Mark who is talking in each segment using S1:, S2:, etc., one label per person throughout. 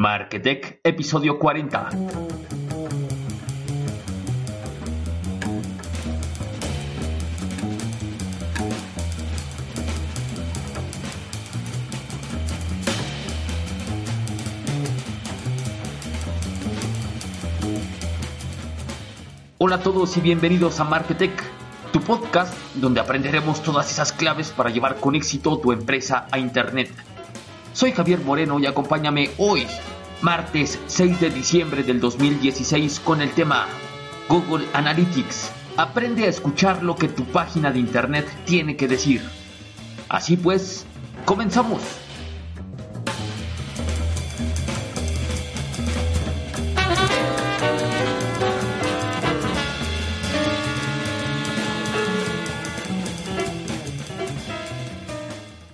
S1: Marketech, episodio 40. Hola a todos y bienvenidos a Marketech, tu podcast donde aprenderemos todas esas claves para llevar con éxito tu empresa a Internet. Soy Javier Moreno y acompáñame hoy, martes 6 de diciembre del 2016, con el tema Google Analytics. Aprende a escuchar lo que tu página de Internet tiene que decir. Así pues, comenzamos.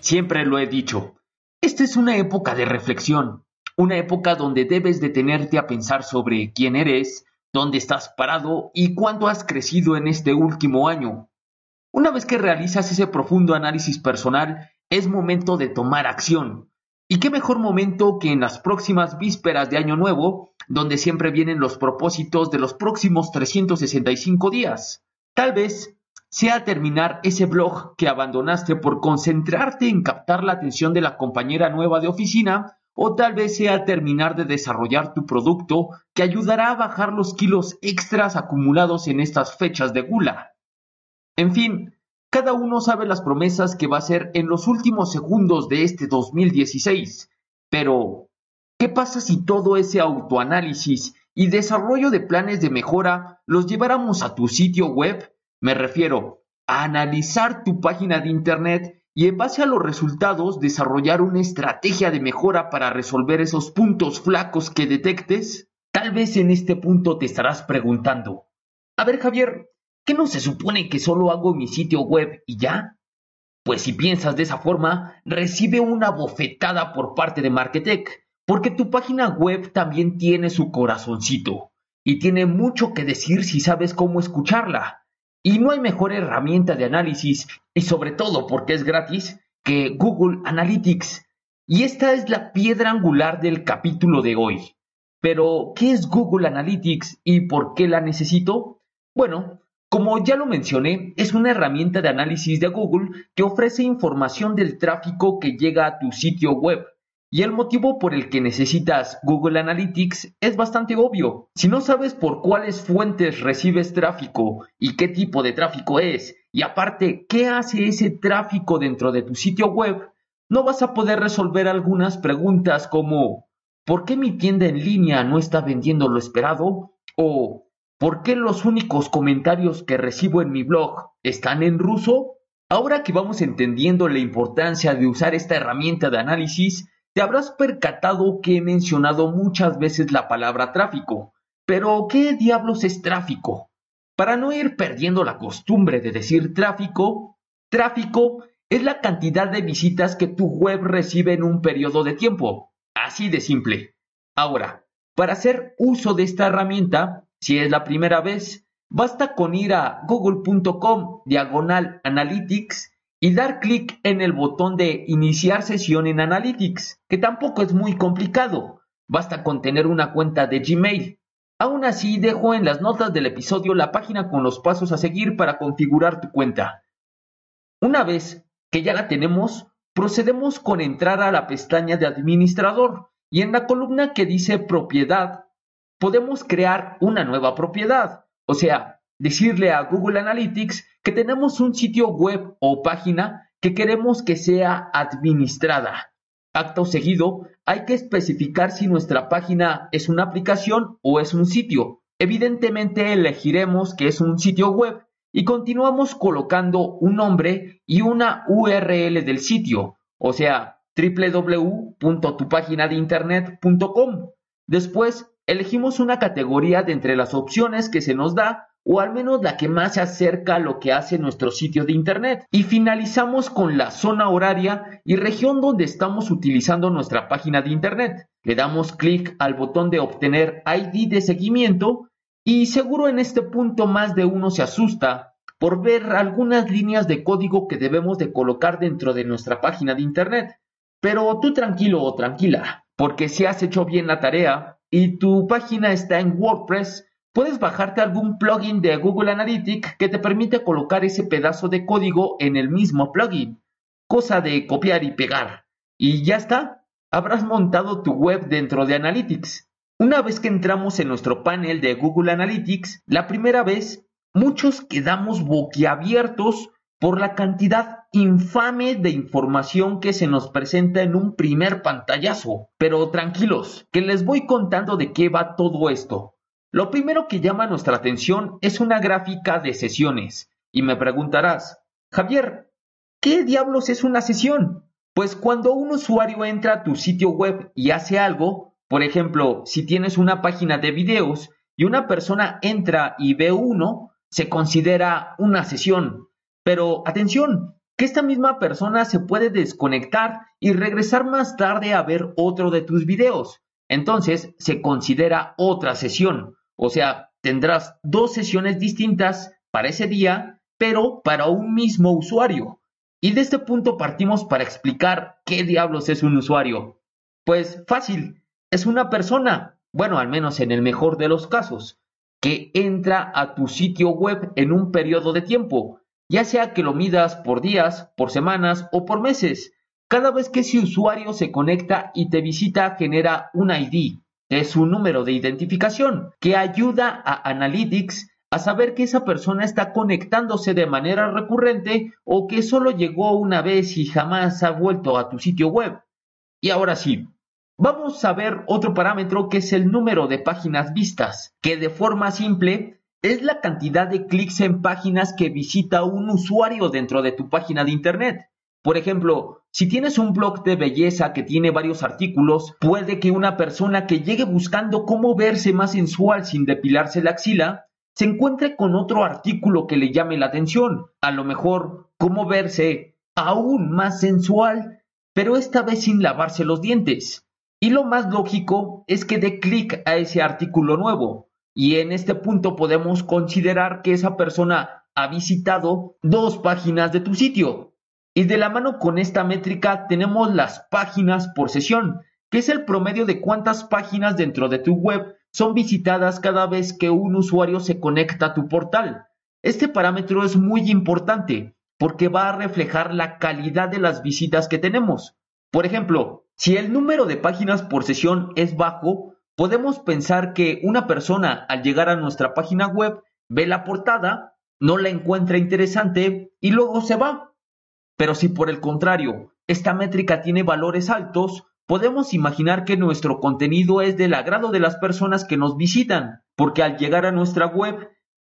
S1: Siempre lo he dicho, esta es una época de reflexión, una época donde debes detenerte a pensar sobre quién eres, dónde estás parado y cuánto has crecido en este último año. Una vez que realizas ese profundo análisis personal, es momento de tomar acción. ¿Y qué mejor momento que en las próximas vísperas de Año Nuevo, donde siempre vienen los propósitos de los próximos 365 días? Tal vez sea terminar ese blog que abandonaste por concentrarte en captar la atención de la compañera nueva de oficina, o tal vez sea terminar de desarrollar tu producto que ayudará a bajar los kilos extras acumulados en estas fechas de gula. En fin, cada uno sabe las promesas que va a hacer en los últimos segundos de este 2016, pero ¿qué pasa si todo ese autoanálisis y desarrollo de planes de mejora los lleváramos a tu sitio web me refiero a analizar tu página de Internet y en base a los resultados desarrollar una estrategia de mejora para resolver esos puntos flacos que detectes. Tal vez en este punto te estarás preguntando, a ver Javier, ¿qué no se supone que solo hago mi sitio web y ya? Pues si piensas de esa forma, recibe una bofetada por parte de Marketech, porque tu página web también tiene su corazoncito y tiene mucho que decir si sabes cómo escucharla. Y no hay mejor herramienta de análisis, y sobre todo porque es gratis, que Google Analytics. Y esta es la piedra angular del capítulo de hoy. Pero, ¿qué es Google Analytics y por qué la necesito? Bueno, como ya lo mencioné, es una herramienta de análisis de Google que ofrece información del tráfico que llega a tu sitio web y el motivo por el que necesitas Google Analytics es bastante obvio. Si no sabes por cuáles fuentes recibes tráfico y qué tipo de tráfico es, y aparte qué hace ese tráfico dentro de tu sitio web, no vas a poder resolver algunas preguntas como ¿por qué mi tienda en línea no está vendiendo lo esperado? o ¿por qué los únicos comentarios que recibo en mi blog están en ruso? Ahora que vamos entendiendo la importancia de usar esta herramienta de análisis, te habrás percatado que he mencionado muchas veces la palabra tráfico. Pero, ¿qué diablos es tráfico? Para no ir perdiendo la costumbre de decir tráfico, tráfico es la cantidad de visitas que tu web recibe en un periodo de tiempo. Así de simple. Ahora, para hacer uso de esta herramienta, si es la primera vez, basta con ir a google.com diagonal analytics y dar clic en el botón de Iniciar sesión en Analytics, que tampoco es muy complicado. Basta con tener una cuenta de Gmail. Aún así, dejo en las notas del episodio la página con los pasos a seguir para configurar tu cuenta. Una vez que ya la tenemos, procedemos con entrar a la pestaña de administrador y en la columna que dice propiedad, podemos crear una nueva propiedad, o sea, decirle a Google Analytics que tenemos un sitio web o página que queremos que sea administrada. Acto seguido, hay que especificar si nuestra página es una aplicación o es un sitio. Evidentemente elegiremos que es un sitio web y continuamos colocando un nombre y una URL del sitio, o sea, www.tupaginadeinternet.com. Después, elegimos una categoría de entre las opciones que se nos da o al menos la que más se acerca a lo que hace nuestro sitio de Internet. Y finalizamos con la zona horaria y región donde estamos utilizando nuestra página de Internet. Le damos clic al botón de obtener ID de seguimiento y seguro en este punto más de uno se asusta por ver algunas líneas de código que debemos de colocar dentro de nuestra página de Internet. Pero tú tranquilo o tranquila, porque si has hecho bien la tarea y tu página está en WordPress, puedes bajarte algún plugin de Google Analytics que te permite colocar ese pedazo de código en el mismo plugin. Cosa de copiar y pegar. Y ya está, habrás montado tu web dentro de Analytics. Una vez que entramos en nuestro panel de Google Analytics, la primera vez, muchos quedamos boquiabiertos por la cantidad infame de información que se nos presenta en un primer pantallazo. Pero tranquilos, que les voy contando de qué va todo esto. Lo primero que llama nuestra atención es una gráfica de sesiones. Y me preguntarás, Javier, ¿qué diablos es una sesión? Pues cuando un usuario entra a tu sitio web y hace algo, por ejemplo, si tienes una página de videos y una persona entra y ve uno, se considera una sesión. Pero atención, que esta misma persona se puede desconectar y regresar más tarde a ver otro de tus videos. Entonces se considera otra sesión. O sea, tendrás dos sesiones distintas para ese día, pero para un mismo usuario. Y de este punto partimos para explicar qué diablos es un usuario. Pues fácil, es una persona, bueno, al menos en el mejor de los casos, que entra a tu sitio web en un periodo de tiempo, ya sea que lo midas por días, por semanas o por meses. Cada vez que ese usuario se conecta y te visita genera un ID, es un número de identificación que ayuda a Analytics a saber que esa persona está conectándose de manera recurrente o que solo llegó una vez y jamás ha vuelto a tu sitio web. Y ahora sí, vamos a ver otro parámetro que es el número de páginas vistas, que de forma simple es la cantidad de clics en páginas que visita un usuario dentro de tu página de Internet. Por ejemplo, si tienes un blog de belleza que tiene varios artículos, puede que una persona que llegue buscando cómo verse más sensual sin depilarse la axila, se encuentre con otro artículo que le llame la atención. A lo mejor, cómo verse aún más sensual, pero esta vez sin lavarse los dientes. Y lo más lógico es que dé clic a ese artículo nuevo. Y en este punto podemos considerar que esa persona ha visitado dos páginas de tu sitio. Y de la mano con esta métrica tenemos las páginas por sesión, que es el promedio de cuántas páginas dentro de tu web son visitadas cada vez que un usuario se conecta a tu portal. Este parámetro es muy importante porque va a reflejar la calidad de las visitas que tenemos. Por ejemplo, si el número de páginas por sesión es bajo, podemos pensar que una persona al llegar a nuestra página web ve la portada, no la encuentra interesante y luego se va. Pero si por el contrario esta métrica tiene valores altos, podemos imaginar que nuestro contenido es del agrado de las personas que nos visitan, porque al llegar a nuestra web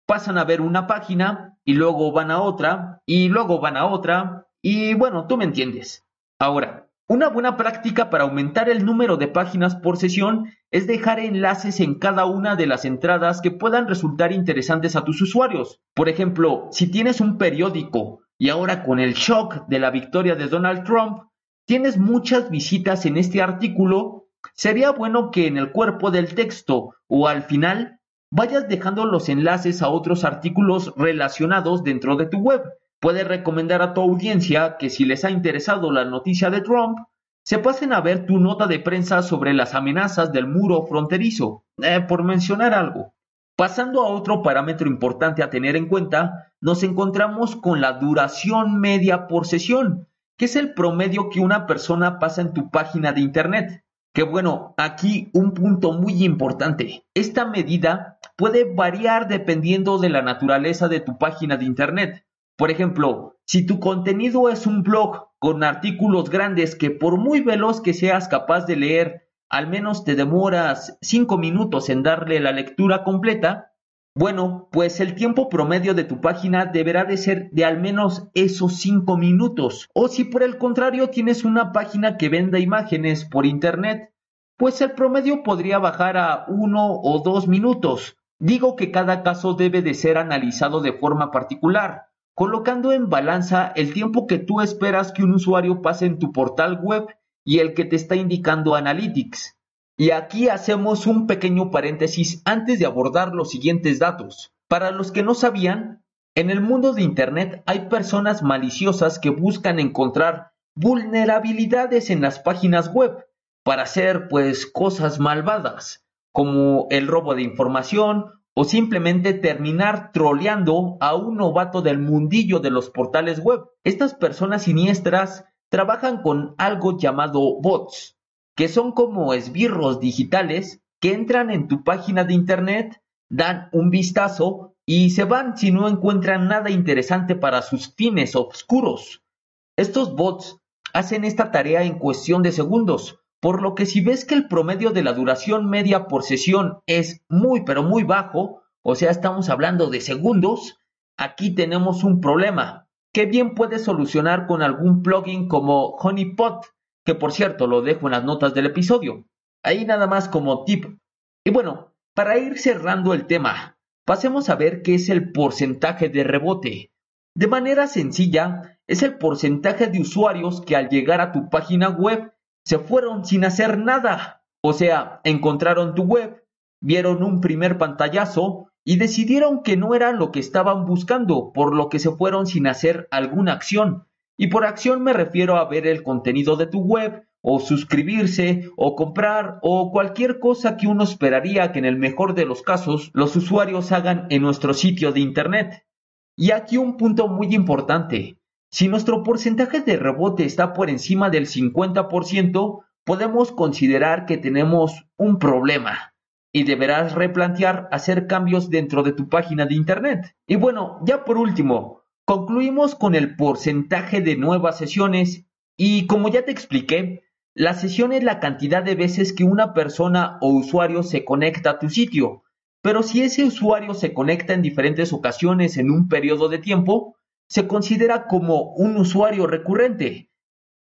S1: pasan a ver una página y luego van a otra y luego van a otra y bueno, tú me entiendes. Ahora, una buena práctica para aumentar el número de páginas por sesión es dejar enlaces en cada una de las entradas que puedan resultar interesantes a tus usuarios. Por ejemplo, si tienes un periódico y ahora con el shock de la victoria de Donald Trump, tienes muchas visitas en este artículo, sería bueno que en el cuerpo del texto o al final vayas dejando los enlaces a otros artículos relacionados dentro de tu web Puedes recomendar a tu audiencia que si les ha interesado la noticia de Trump, se pasen a ver tu nota de prensa sobre las amenazas del muro fronterizo, eh, por mencionar algo. Pasando a otro parámetro importante a tener en cuenta, nos encontramos con la duración media por sesión, que es el promedio que una persona pasa en tu página de Internet. Que bueno, aquí un punto muy importante. Esta medida puede variar dependiendo de la naturaleza de tu página de Internet. Por ejemplo, si tu contenido es un blog con artículos grandes que por muy veloz que seas capaz de leer, al menos te demoras 5 minutos en darle la lectura completa, bueno, pues el tiempo promedio de tu página deberá de ser de al menos esos 5 minutos. O si por el contrario tienes una página que venda imágenes por internet, pues el promedio podría bajar a 1 o 2 minutos. Digo que cada caso debe de ser analizado de forma particular colocando en balanza el tiempo que tú esperas que un usuario pase en tu portal web y el que te está indicando Analytics. Y aquí hacemos un pequeño paréntesis antes de abordar los siguientes datos. Para los que no sabían, en el mundo de Internet hay personas maliciosas que buscan encontrar vulnerabilidades en las páginas web para hacer pues cosas malvadas, como el robo de información o simplemente terminar troleando a un novato del mundillo de los portales web. Estas personas siniestras trabajan con algo llamado bots, que son como esbirros digitales que entran en tu página de internet, dan un vistazo y se van si no encuentran nada interesante para sus fines oscuros. Estos bots hacen esta tarea en cuestión de segundos, por lo que si ves que el promedio de la duración media por sesión es muy pero muy bajo, o sea, estamos hablando de segundos, aquí tenemos un problema que bien puedes solucionar con algún plugin como Honeypot, que por cierto lo dejo en las notas del episodio. Ahí nada más como tip. Y bueno, para ir cerrando el tema, pasemos a ver qué es el porcentaje de rebote. De manera sencilla, es el porcentaje de usuarios que al llegar a tu página web se fueron sin hacer nada. O sea, encontraron tu web, vieron un primer pantallazo y decidieron que no era lo que estaban buscando, por lo que se fueron sin hacer alguna acción. Y por acción me refiero a ver el contenido de tu web, o suscribirse, o comprar, o cualquier cosa que uno esperaría que en el mejor de los casos los usuarios hagan en nuestro sitio de Internet. Y aquí un punto muy importante. Si nuestro porcentaje de rebote está por encima del 50%, podemos considerar que tenemos un problema y deberás replantear hacer cambios dentro de tu página de Internet. Y bueno, ya por último, concluimos con el porcentaje de nuevas sesiones y como ya te expliqué, la sesión es la cantidad de veces que una persona o usuario se conecta a tu sitio, pero si ese usuario se conecta en diferentes ocasiones en un periodo de tiempo, se considera como un usuario recurrente.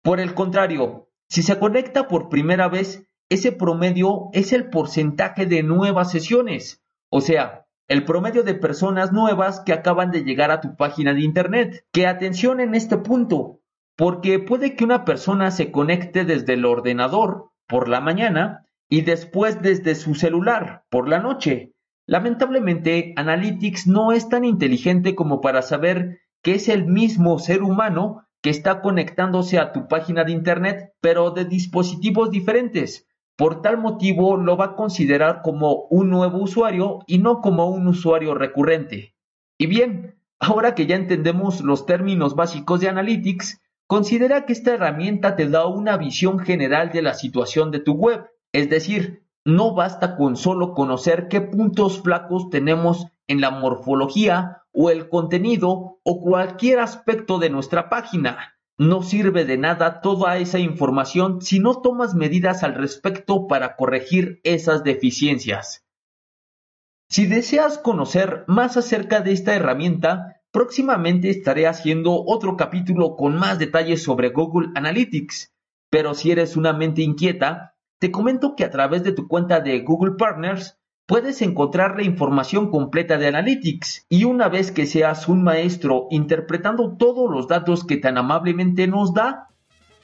S1: Por el contrario, si se conecta por primera vez, ese promedio es el porcentaje de nuevas sesiones, o sea, el promedio de personas nuevas que acaban de llegar a tu página de Internet. Que atención en este punto, porque puede que una persona se conecte desde el ordenador por la mañana y después desde su celular por la noche. Lamentablemente, Analytics no es tan inteligente como para saber que es el mismo ser humano que está conectándose a tu página de Internet, pero de dispositivos diferentes. Por tal motivo lo va a considerar como un nuevo usuario y no como un usuario recurrente. Y bien, ahora que ya entendemos los términos básicos de Analytics, considera que esta herramienta te da una visión general de la situación de tu web. Es decir, no basta con solo conocer qué puntos flacos tenemos en la morfología o el contenido o cualquier aspecto de nuestra página. No sirve de nada toda esa información si no tomas medidas al respecto para corregir esas deficiencias. Si deseas conocer más acerca de esta herramienta, próximamente estaré haciendo otro capítulo con más detalles sobre Google Analytics. Pero si eres una mente inquieta, te comento que a través de tu cuenta de Google Partners puedes encontrar la información completa de Analytics y una vez que seas un maestro interpretando todos los datos que tan amablemente nos da,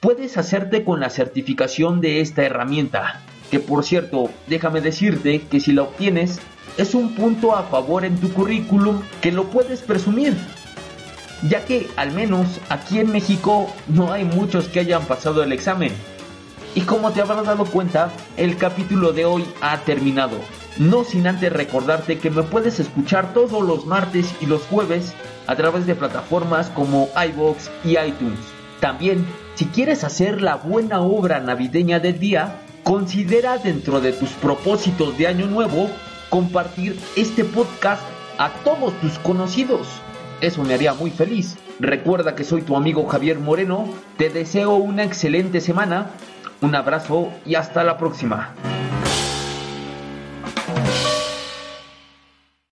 S1: puedes hacerte con la certificación de esta herramienta, que por cierto, déjame decirte que si la obtienes, es un punto a favor en tu currículum que lo puedes presumir, ya que al menos aquí en México no hay muchos que hayan pasado el examen. Y como te habrás dado cuenta, el capítulo de hoy ha terminado. No sin antes recordarte que me puedes escuchar todos los martes y los jueves a través de plataformas como iBox y iTunes. También, si quieres hacer la buena obra navideña del día, considera dentro de tus propósitos de año nuevo compartir este podcast a todos tus conocidos. Eso me haría muy feliz. Recuerda que soy tu amigo Javier Moreno. Te deseo una excelente semana. Un abrazo y hasta la próxima.